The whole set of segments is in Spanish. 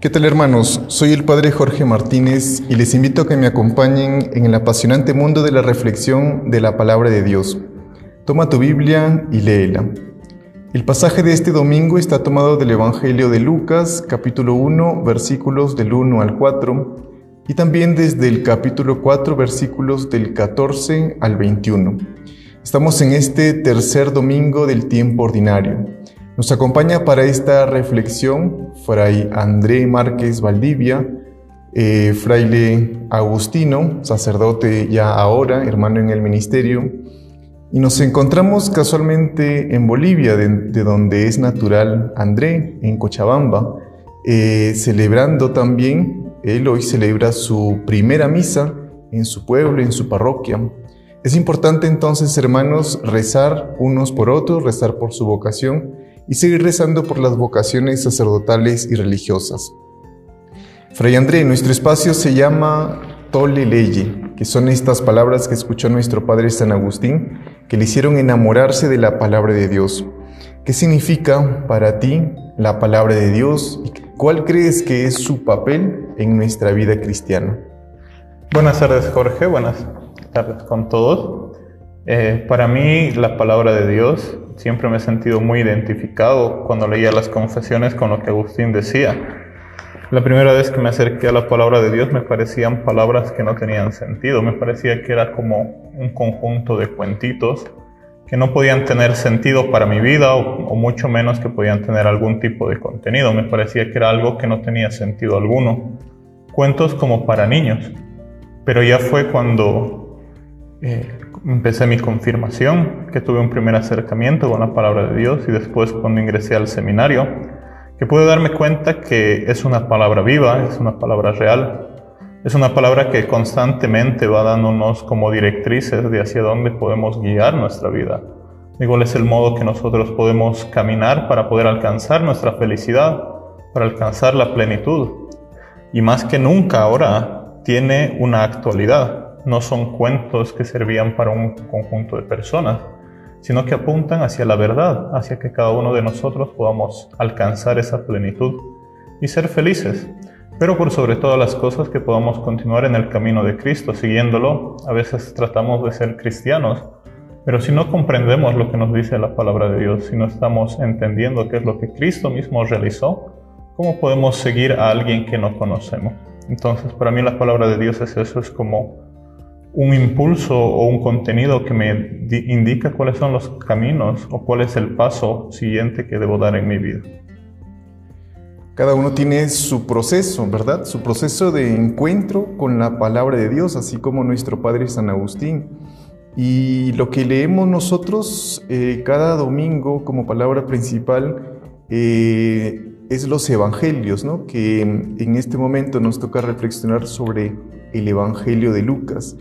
¿Qué tal hermanos? Soy el Padre Jorge Martínez y les invito a que me acompañen en el apasionante mundo de la reflexión de la palabra de Dios. Toma tu Biblia y léela. El pasaje de este domingo está tomado del Evangelio de Lucas, capítulo 1, versículos del 1 al 4, y también desde el capítulo 4, versículos del 14 al 21. Estamos en este tercer domingo del tiempo ordinario. Nos acompaña para esta reflexión Fray André Márquez Valdivia, eh, fraile Agustino, sacerdote ya ahora, hermano en el ministerio, y nos encontramos casualmente en Bolivia, de, donde es natural André, en Cochabamba, eh, celebrando también, él hoy celebra su primera misa en su pueblo, en su parroquia. Es importante entonces, hermanos, rezar unos por otros, rezar por su vocación, y seguir rezando por las vocaciones sacerdotales y religiosas. Fray André, nuestro espacio se llama Tole Leye, que son estas palabras que escuchó nuestro Padre San Agustín, que le hicieron enamorarse de la palabra de Dios. ¿Qué significa para ti la palabra de Dios y cuál crees que es su papel en nuestra vida cristiana? Buenas tardes Jorge, buenas tardes con todos. Eh, para mí la palabra de Dios siempre me he sentido muy identificado cuando leía las confesiones con lo que Agustín decía. La primera vez que me acerqué a la palabra de Dios me parecían palabras que no tenían sentido, me parecía que era como un conjunto de cuentitos que no podían tener sentido para mi vida o, o, mucho menos que podían tener algún tipo de contenido. Me parecía que era algo que no tenía sentido alguno. Cuentos como para niños. Pero ya fue cuando eh, empecé mi confirmación, que tuve un primer acercamiento con la palabra de Dios y después cuando ingresé al seminario, que pude darme cuenta que es una palabra viva, es una palabra real, es una palabra que constantemente va dándonos como directrices de hacia dónde podemos guiar nuestra vida. Igual es el modo que nosotros podemos caminar para poder alcanzar nuestra felicidad, para alcanzar la plenitud. Y más que nunca ahora tiene una actualidad no son cuentos que servían para un conjunto de personas, sino que apuntan hacia la verdad, hacia que cada uno de nosotros podamos alcanzar esa plenitud y ser felices, pero por sobre todas las cosas que podamos continuar en el camino de Cristo, siguiéndolo. A veces tratamos de ser cristianos, pero si no comprendemos lo que nos dice la palabra de Dios, si no estamos entendiendo qué es lo que Cristo mismo realizó, ¿cómo podemos seguir a alguien que no conocemos? Entonces, para mí la palabra de Dios es eso, es como un impulso o un contenido que me indica cuáles son los caminos o cuál es el paso siguiente que debo dar en mi vida. Cada uno tiene su proceso, ¿verdad? Su proceso de encuentro con la palabra de Dios, así como nuestro Padre San Agustín. Y lo que leemos nosotros eh, cada domingo como palabra principal eh, es los evangelios, ¿no? Que en este momento nos toca reflexionar sobre el Evangelio de Lucas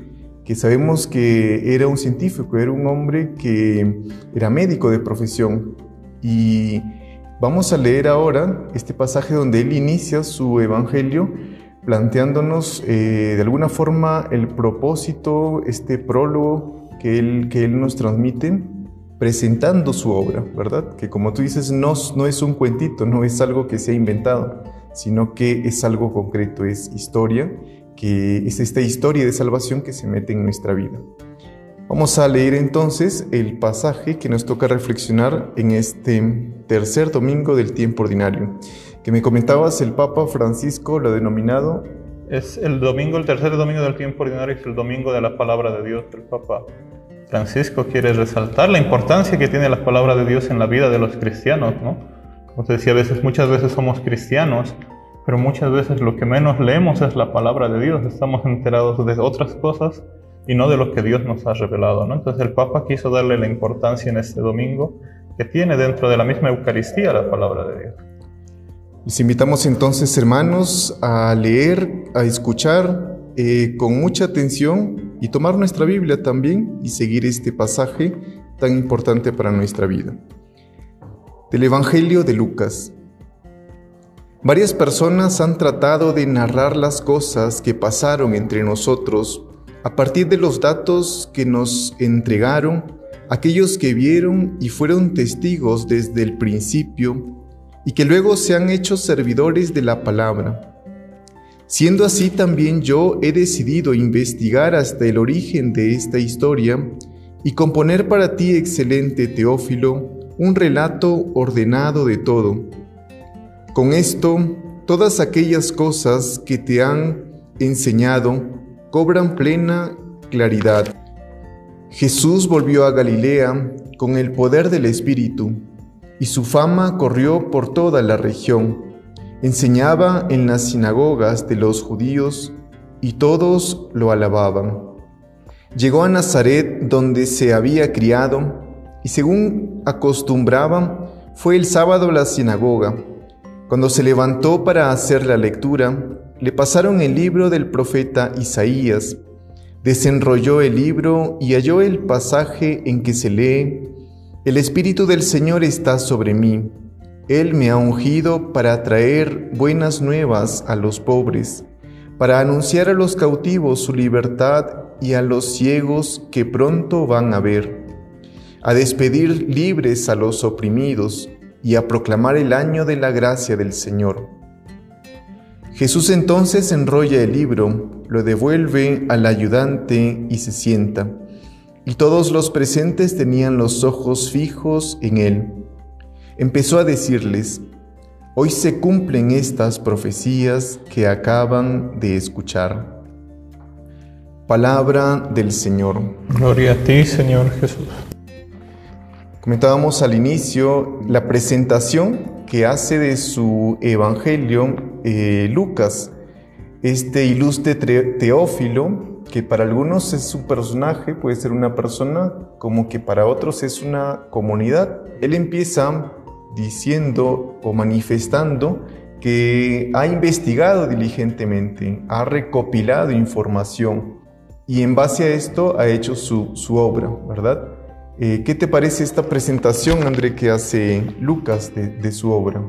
que sabemos que era un científico, era un hombre que era médico de profesión. Y vamos a leer ahora este pasaje donde él inicia su evangelio planteándonos eh, de alguna forma el propósito, este prólogo que él, que él nos transmite, presentando su obra, ¿verdad? Que como tú dices, no, no es un cuentito, no es algo que se ha inventado, sino que es algo concreto, es historia que es esta historia de salvación que se mete en nuestra vida. Vamos a leer entonces el pasaje que nos toca reflexionar en este tercer domingo del tiempo ordinario, que me comentabas el Papa Francisco lo ha denominado... Es el domingo, el tercer domingo del tiempo ordinario, es el domingo de la palabra de Dios. El Papa Francisco quiere resaltar la importancia que tiene la palabra de Dios en la vida de los cristianos, ¿no? Como te decía, a veces, muchas veces somos cristianos, pero muchas veces lo que menos leemos es la palabra de Dios, estamos enterados de otras cosas y no de lo que Dios nos ha revelado. ¿no? Entonces el Papa quiso darle la importancia en este domingo que tiene dentro de la misma Eucaristía la palabra de Dios. Les invitamos entonces, hermanos, a leer, a escuchar eh, con mucha atención y tomar nuestra Biblia también y seguir este pasaje tan importante para nuestra vida. Del Evangelio de Lucas. Varias personas han tratado de narrar las cosas que pasaron entre nosotros a partir de los datos que nos entregaron aquellos que vieron y fueron testigos desde el principio y que luego se han hecho servidores de la palabra. Siendo así también yo he decidido investigar hasta el origen de esta historia y componer para ti, excelente Teófilo, un relato ordenado de todo. Con esto, todas aquellas cosas que te han enseñado cobran plena claridad. Jesús volvió a Galilea con el poder del Espíritu, y su fama corrió por toda la región. Enseñaba en las sinagogas de los judíos, y todos lo alababan. Llegó a Nazaret, donde se había criado, y según acostumbraban, fue el sábado a la sinagoga. Cuando se levantó para hacer la lectura, le pasaron el libro del profeta Isaías. Desenrolló el libro y halló el pasaje en que se lee, El Espíritu del Señor está sobre mí. Él me ha ungido para traer buenas nuevas a los pobres, para anunciar a los cautivos su libertad y a los ciegos que pronto van a ver, a despedir libres a los oprimidos y a proclamar el año de la gracia del Señor. Jesús entonces enrolla el libro, lo devuelve al ayudante y se sienta. Y todos los presentes tenían los ojos fijos en él. Empezó a decirles, hoy se cumplen estas profecías que acaban de escuchar. Palabra del Señor. Gloria a ti, Señor Jesús. Comentábamos al inicio la presentación que hace de su evangelio eh, Lucas, este ilustre Teófilo, que para algunos es un personaje, puede ser una persona, como que para otros es una comunidad. Él empieza diciendo o manifestando que ha investigado diligentemente, ha recopilado información y en base a esto ha hecho su, obra, ¿verdad? Eh, ¿Qué te parece esta presentación, André, que hace Lucas de, su obra?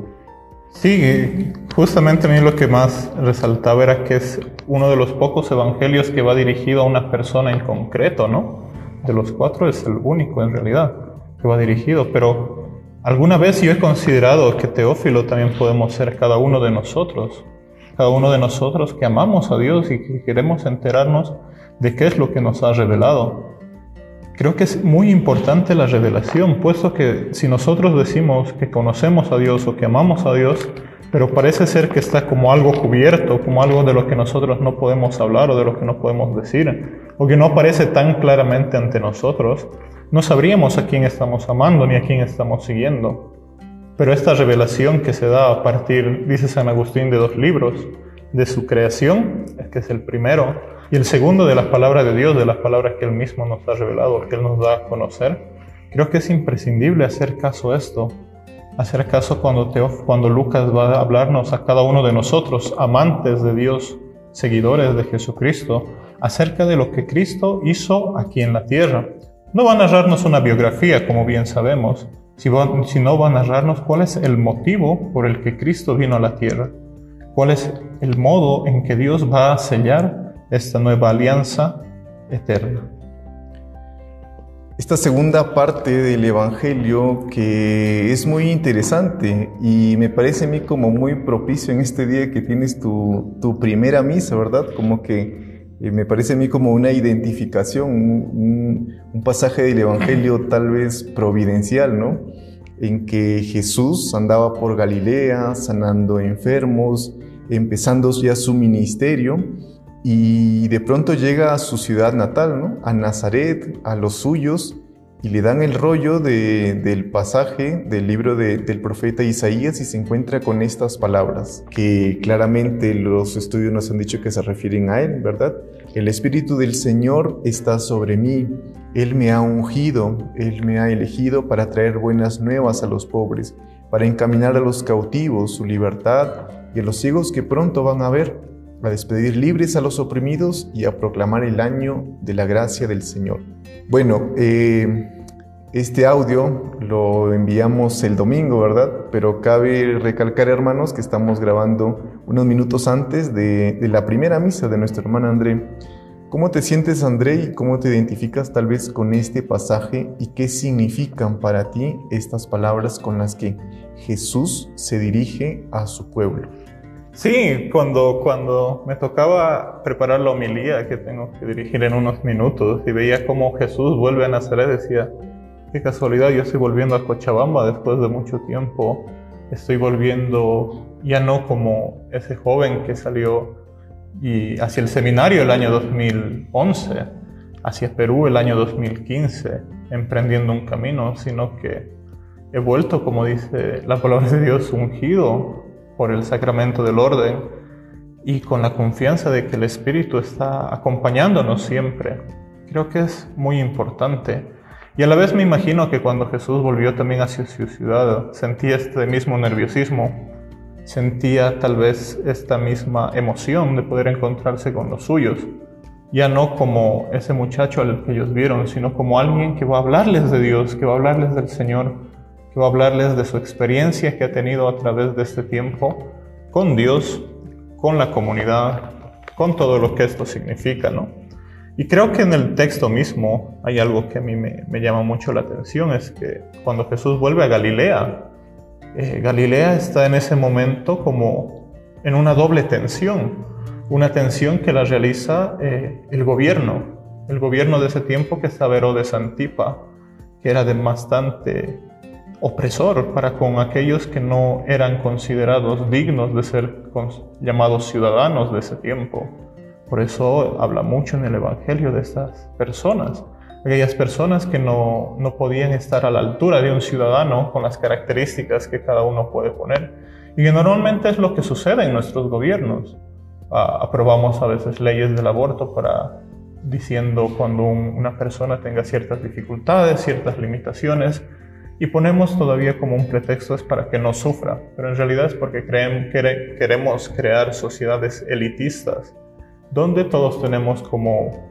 Sí, justamente a mí lo que más resaltaba era que es uno de los pocos evangelios que va dirigido a una persona en concreto, ¿no? De los cuatro es el único en realidad que va dirigido, pero alguna vez yo he considerado que Teófilo también podemos ser cada uno de nosotros, cada uno de nosotros que amamos a Dios y que queremos enterarnos de qué es lo que nos ha revelado. Creo que es muy importante la revelación, puesto que si nosotros decimos que conocemos a Dios o que amamos a Dios, pero parece ser que está como algo cubierto, como algo de lo que nosotros no podemos hablar o de lo que no podemos decir, o que no aparece tan claramente ante nosotros, no sabríamos a quién estamos amando ni a quién estamos siguiendo. Pero esta revelación que se da a partir, dice San Agustín, de dos libros, de su creación, que es el primero, y el segundo de las palabras de Dios, de las palabras que Él mismo nos ha revelado, que Él nos da a conocer, creo que es imprescindible hacer caso a esto, hacer caso cuando, cuando Lucas va a hablarnos a cada uno de nosotros, amantes de Dios, seguidores de Jesucristo, acerca de lo que Cristo hizo aquí en la tierra. No va a narrarnos una biografía, como bien sabemos, sino va a narrarnos cuál es el motivo por el que Cristo vino a la tierra, cuál es el modo en que Dios va a sellar esta nueva alianza eterna. Esta segunda parte del Evangelio que es muy interesante y me parece a mí como muy propicio en este día que tienes tu, primera misa, ¿verdad? Como que eh, me parece a mí como una identificación, un, un pasaje del Evangelio tal vez providencial, ¿no? En que Jesús andaba por Galilea sanando enfermos, empezando ya su ministerio y de pronto llega a su ciudad natal, ¿no? a Nazaret, a los suyos, y le dan el rollo del pasaje del libro del profeta Isaías y se encuentra con estas palabras, que claramente los estudios nos han dicho que se refieren a él, ¿verdad? El Espíritu del Señor está sobre mí, Él me ha ungido, Él me ha elegido para traer buenas nuevas a los pobres, para encaminar a los cautivos su libertad y a los ciegos que pronto van a ver a despedir libres a los oprimidos y a proclamar el año de la gracia del Señor. Bueno, eh, este audio lo enviamos el domingo, ¿verdad? Pero cabe recalcar, hermanos, que estamos grabando unos minutos antes de, la primera misa de nuestra hermana André. ¿Cómo te sientes, André, y cómo te identificas tal vez con este pasaje y qué significan para ti estas palabras con las que Jesús se dirige a su pueblo? Sí, cuando, cuando me tocaba preparar la homilía que tengo que dirigir en unos minutos y veía cómo Jesús vuelve a Nazaret, decía, qué casualidad, yo estoy volviendo a Cochabamba después de mucho tiempo, estoy volviendo ya no como ese joven que salió y hacia el seminario el año 2011, hacia Perú el año 2015, emprendiendo un camino, sino que he vuelto, como dice la palabra de Dios, ungido por el sacramento del orden y con la confianza de que el Espíritu está acompañándonos siempre. Creo que es muy importante. Y a la vez me imagino que cuando Jesús volvió también hacia su ciudad, sentía este mismo nerviosismo sentía tal vez esta misma emoción de poder encontrarse con los suyos, ya no como ese muchacho al que ellos vieron, sino como alguien que va a hablarles de Dios, que va a hablarles del Señor, que va a hablarles de su experiencia que ha tenido a través de este tiempo con Dios, con la comunidad, con todo lo que esto significa, ¿no? Y creo que en el texto mismo hay algo que a mí me, me llama mucho la atención, es que cuando Jesús vuelve a Galilea, eh, Galilea está en ese momento como en una doble tensión, una tensión que la realiza eh, el gobierno, el gobierno de ese tiempo que es de Santipa, que era de bastante opresor para con aquellos que no eran considerados dignos de ser llamados ciudadanos de ese tiempo. Por eso habla mucho en el Evangelio de estas personas aquellas personas que no, no, podían estar a la altura de un ciudadano con las características que cada uno puede poner. Y que normalmente es lo que sucede en nuestros gobiernos. aprobamos a veces leyes del aborto para diciendo cuando una persona tenga ciertas dificultades, ciertas limitaciones, y ponemos todavía como un pretexto es para que no sufra, pero en realidad es porque creen, queremos crear sociedades elitistas, donde todos tenemos como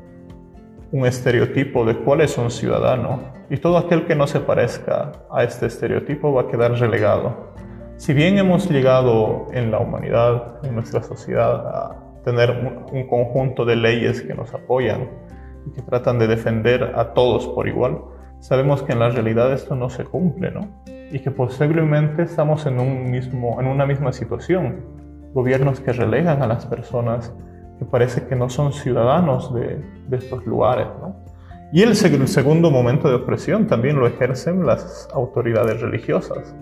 un estereotipo de cuál es un ciudadano y todo aquel que no se parezca a este estereotipo va a quedar relegado. Si bien hemos llegado en la humanidad, en nuestra sociedad, a tener un, conjunto de leyes que nos apoyan y que tratan de defender a todos por igual, sabemos que en la realidad esto no se cumple, ¿no? Y que posiblemente estamos en, un mismo, en una misma situación. Gobiernos que relegan a las personas que parece que no son ciudadanos de, estos lugares. Y el, segundo momento de opresión también lo ejercen las autoridades religiosas,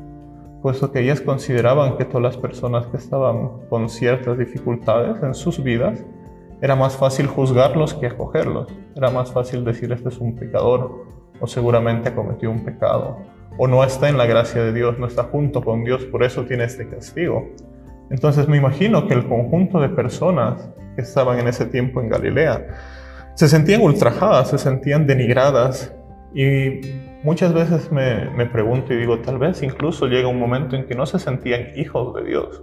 puesto que ellas consideraban que todas las personas que estaban con ciertas dificultades en sus vidas, era más fácil juzgarlos que acogerlos. Era más fácil decir este es un pecador o seguramente cometió un pecado o no está en la gracia de Dios, no está junto con Dios, por eso tiene este castigo. Entonces me imagino que el conjunto de personas que estaban en ese tiempo en Galilea se sentían ultrajadas, se sentían denigradas y muchas veces me, me, pregunto y digo, tal vez incluso llega un momento en que no se sentían hijos de Dios.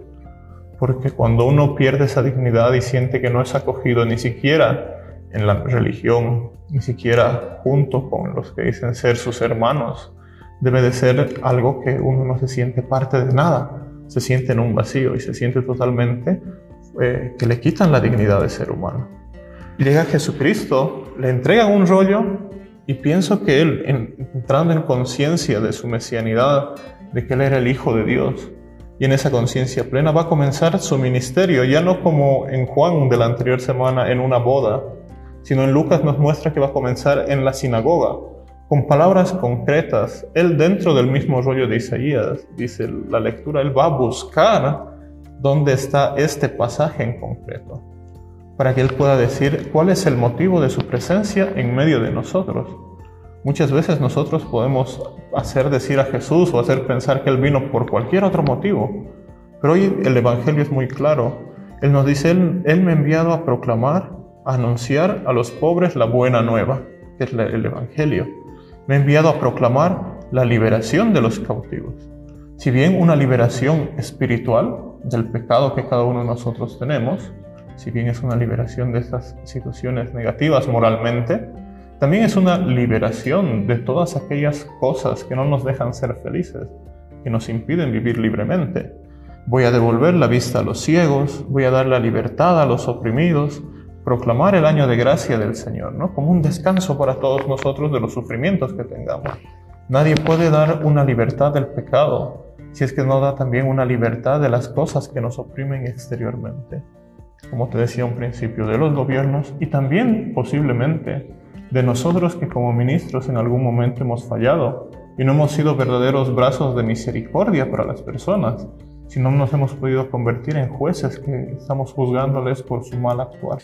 Porque cuando uno pierde esa dignidad y siente que no es acogido ni siquiera en la religión, ni siquiera junto con los que dicen ser sus hermanos, debe de ser algo que uno no se siente parte de nada se siente en un vacío y se siente totalmente eh, que le quitan la dignidad de ser humano. Llega Jesucristo, le entregan un rollo y pienso que él, entrando en conciencia de su mesianidad, de que él era el Hijo de Dios, y en esa conciencia plena va a comenzar su ministerio, ya no como en Juan de la anterior semana en una boda, sino en Lucas nos muestra que va a comenzar en la sinagoga, con palabras concretas. Él dentro del mismo rollo de Isaías, dice la lectura, él va a buscar dónde está este pasaje en concreto, para que él pueda decir cuál es el motivo de su presencia en medio de nosotros. Muchas veces nosotros podemos hacer decir a Jesús o hacer pensar que Él vino por cualquier otro motivo, pero hoy el Evangelio es muy claro. Él nos dice, Él, él me ha enviado a proclamar, anunciar a los pobres la buena nueva, que es el Evangelio me ha enviado a proclamar la liberación de los cautivos. Si bien una liberación espiritual del pecado que cada uno de nosotros tenemos, si bien es una liberación de estas situaciones negativas moralmente, también es una liberación de todas aquellas cosas que no nos dejan ser felices, que nos impiden vivir libremente. Voy a devolver la vista a los ciegos, voy a dar la libertad a los oprimidos, proclamar el año de gracia del Señor, ¿no? Como un descanso para todos nosotros de los sufrimientos que tengamos. Nadie puede dar una libertad del pecado si es que no da también una libertad de las cosas que nos oprimen exteriormente. Como te decía un principio, de los gobiernos y también posiblemente de nosotros que como ministros en algún momento hemos fallado y no hemos sido verdaderos brazos de misericordia para las personas, si no nos hemos podido convertir en jueces que estamos juzgándoles por su mal actuar.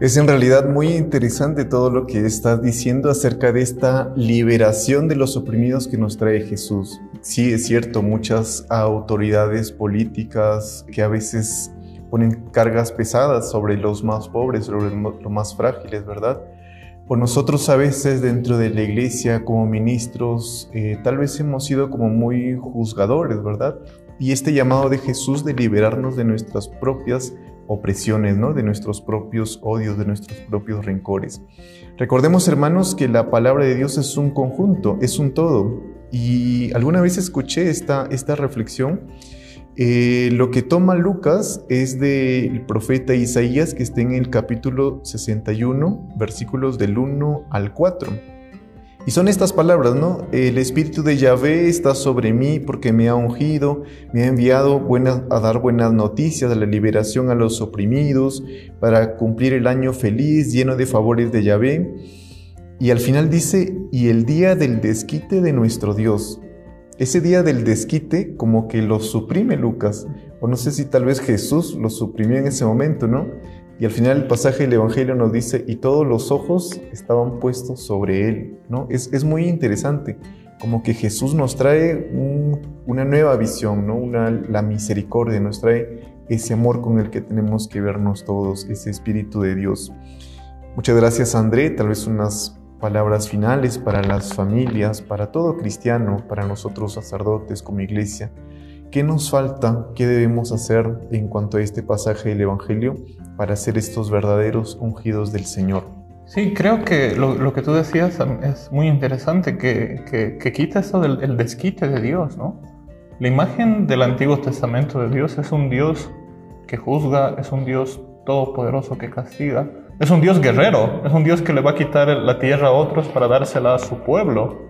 Es en realidad muy interesante todo lo que estás diciendo acerca de esta liberación de los oprimidos que nos trae Jesús. Sí, es cierto, muchas autoridades políticas que a veces ponen cargas pesadas sobre los más pobres, sobre los más frágiles, ¿verdad? Por nosotros a veces dentro de la iglesia como ministros, eh, tal vez hemos sido como muy juzgadores, ¿verdad? Y este llamado de Jesús de liberarnos de nuestras propias opresiones, ¿no? de nuestros propios odios, de nuestros propios rencores. Recordemos, hermanos, que la palabra de Dios es un conjunto, es un todo. Y alguna vez escuché esta, esta reflexión. Eh, lo que toma Lucas es del profeta Isaías, que está en el capítulo 61, versículos del 1 al 4. Y son estas palabras, ¿no? El Espíritu de Yahvé está sobre mí porque me ha ungido, me ha enviado a dar buenas noticias, de la liberación a los oprimidos, para cumplir el año feliz, lleno de favores de Yahvé. Y al final dice, y el día del desquite de nuestro Dios. Ese día del desquite como que lo suprime Lucas, o no sé si tal vez Jesús lo suprimió en ese momento, ¿no? Y al final el pasaje del Evangelio nos dice, y todos los ojos estaban puestos sobre él, ¿no? Es, es muy interesante, como que Jesús nos trae una nueva visión, ¿no? Una, la misericordia, nos trae ese amor con el que tenemos que vernos todos, ese Espíritu de Dios. Muchas gracias André, tal vez unas palabras finales para las familias, para todo cristiano, para nosotros sacerdotes como iglesia. ¿Qué nos falta? ¿Qué debemos hacer en cuanto a este pasaje del Evangelio para ser estos verdaderos ungidos del Señor? Sí, creo que lo, que tú decías es muy interesante, que, que, quita eso del desquite de Dios, ¿no? La imagen del Antiguo Testamento de Dios es un Dios que juzga, es un Dios todopoderoso que castiga, es un Dios guerrero, es un Dios que le va a quitar la tierra a otros para dársela a su pueblo.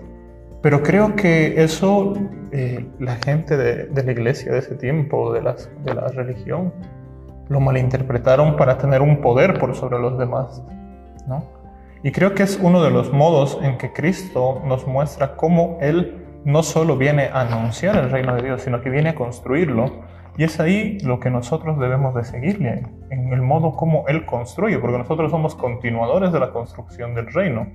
Pero creo que eso eh, la gente de, la iglesia de ese tiempo, de, las, de la religión, lo malinterpretaron para tener un poder por sobre los demás. ¿no? Y creo que es uno de los modos en que Cristo nos muestra cómo Él no solo viene a anunciar el reino de Dios, sino que viene a construirlo. Y es ahí lo que nosotros debemos de seguirle, en el modo como Él construye, porque nosotros somos continuadores de la construcción del reino.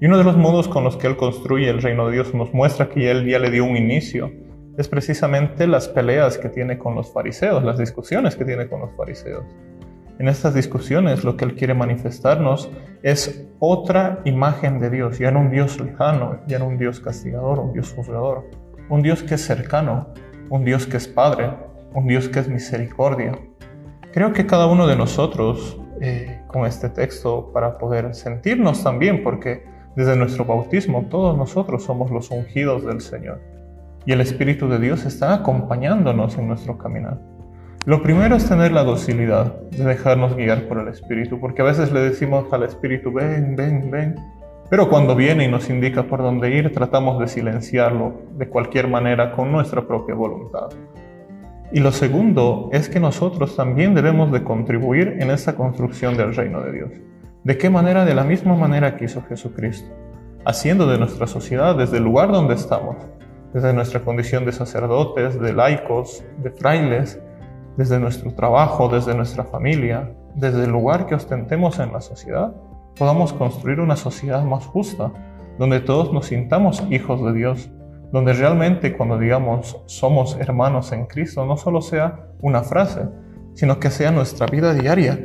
Y uno de los modos con los que Él construye el reino de Dios nos muestra que Él ya le dio un inicio. Es precisamente las peleas que tiene con los fariseos, las discusiones que tiene con los fariseos. En estas discusiones lo que Él quiere manifestarnos es otra imagen de Dios, ya no un Dios lejano, ya no un Dios castigador, un Dios juzgador, un Dios que es cercano, un Dios que es Padre, un Dios que es misericordia. Creo que cada uno de nosotros eh, con este texto para poder sentirnos también, porque desde nuestro bautismo todos nosotros somos los ungidos del Señor y el Espíritu de Dios está acompañándonos en nuestro caminar. Lo primero es tener la docilidad de dejarnos guiar por el Espíritu, porque a veces le decimos al Espíritu, ven, ven, ven, pero cuando viene y nos indica por dónde ir, tratamos de silenciarlo de cualquier manera con nuestra propia voluntad. Y lo segundo es que nosotros también debemos de contribuir en esa construcción del reino de Dios. ¿De qué manera? De la misma manera que hizo Jesucristo, haciendo de nuestra sociedad, desde el lugar donde estamos, desde nuestra condición de sacerdotes, de laicos, de frailes, desde nuestro trabajo, desde nuestra familia, desde el lugar que ostentemos en la sociedad, podamos construir una sociedad más justa, donde todos nos sintamos hijos de Dios, donde realmente cuando digamos somos hermanos en Cristo, no solo sea una frase, sino que sea nuestra vida diaria,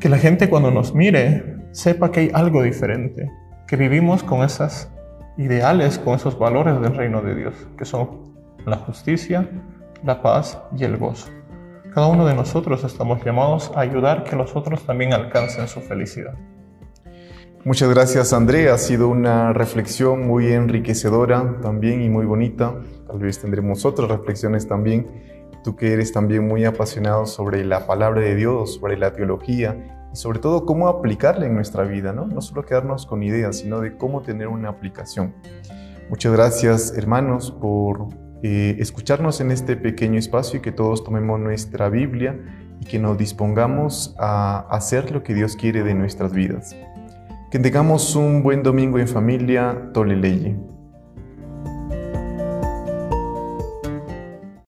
que la gente cuando nos mire sepa que hay algo diferente, que vivimos con esas ideales, con esos valores del reino de Dios, que son la justicia, la paz y el gozo. Cada uno de nosotros estamos llamados a ayudar que los otros también alcancen su felicidad. Muchas gracias André, ha sido una reflexión muy enriquecedora también y muy bonita. Tal vez tendremos otras reflexiones también tú que eres también muy apasionado sobre la palabra de Dios, sobre la teología, y sobre todo cómo aplicarla en nuestra vida, ¿no? No solo quedarnos con ideas, sino de cómo tener una aplicación. Muchas gracias hermanos por eh, escucharnos en este pequeño espacio y que todos tomemos nuestra Biblia y que nos dispongamos a hacer lo que Dios quiere de nuestras vidas. Que tengamos un buen domingo en familia, Tole Leye.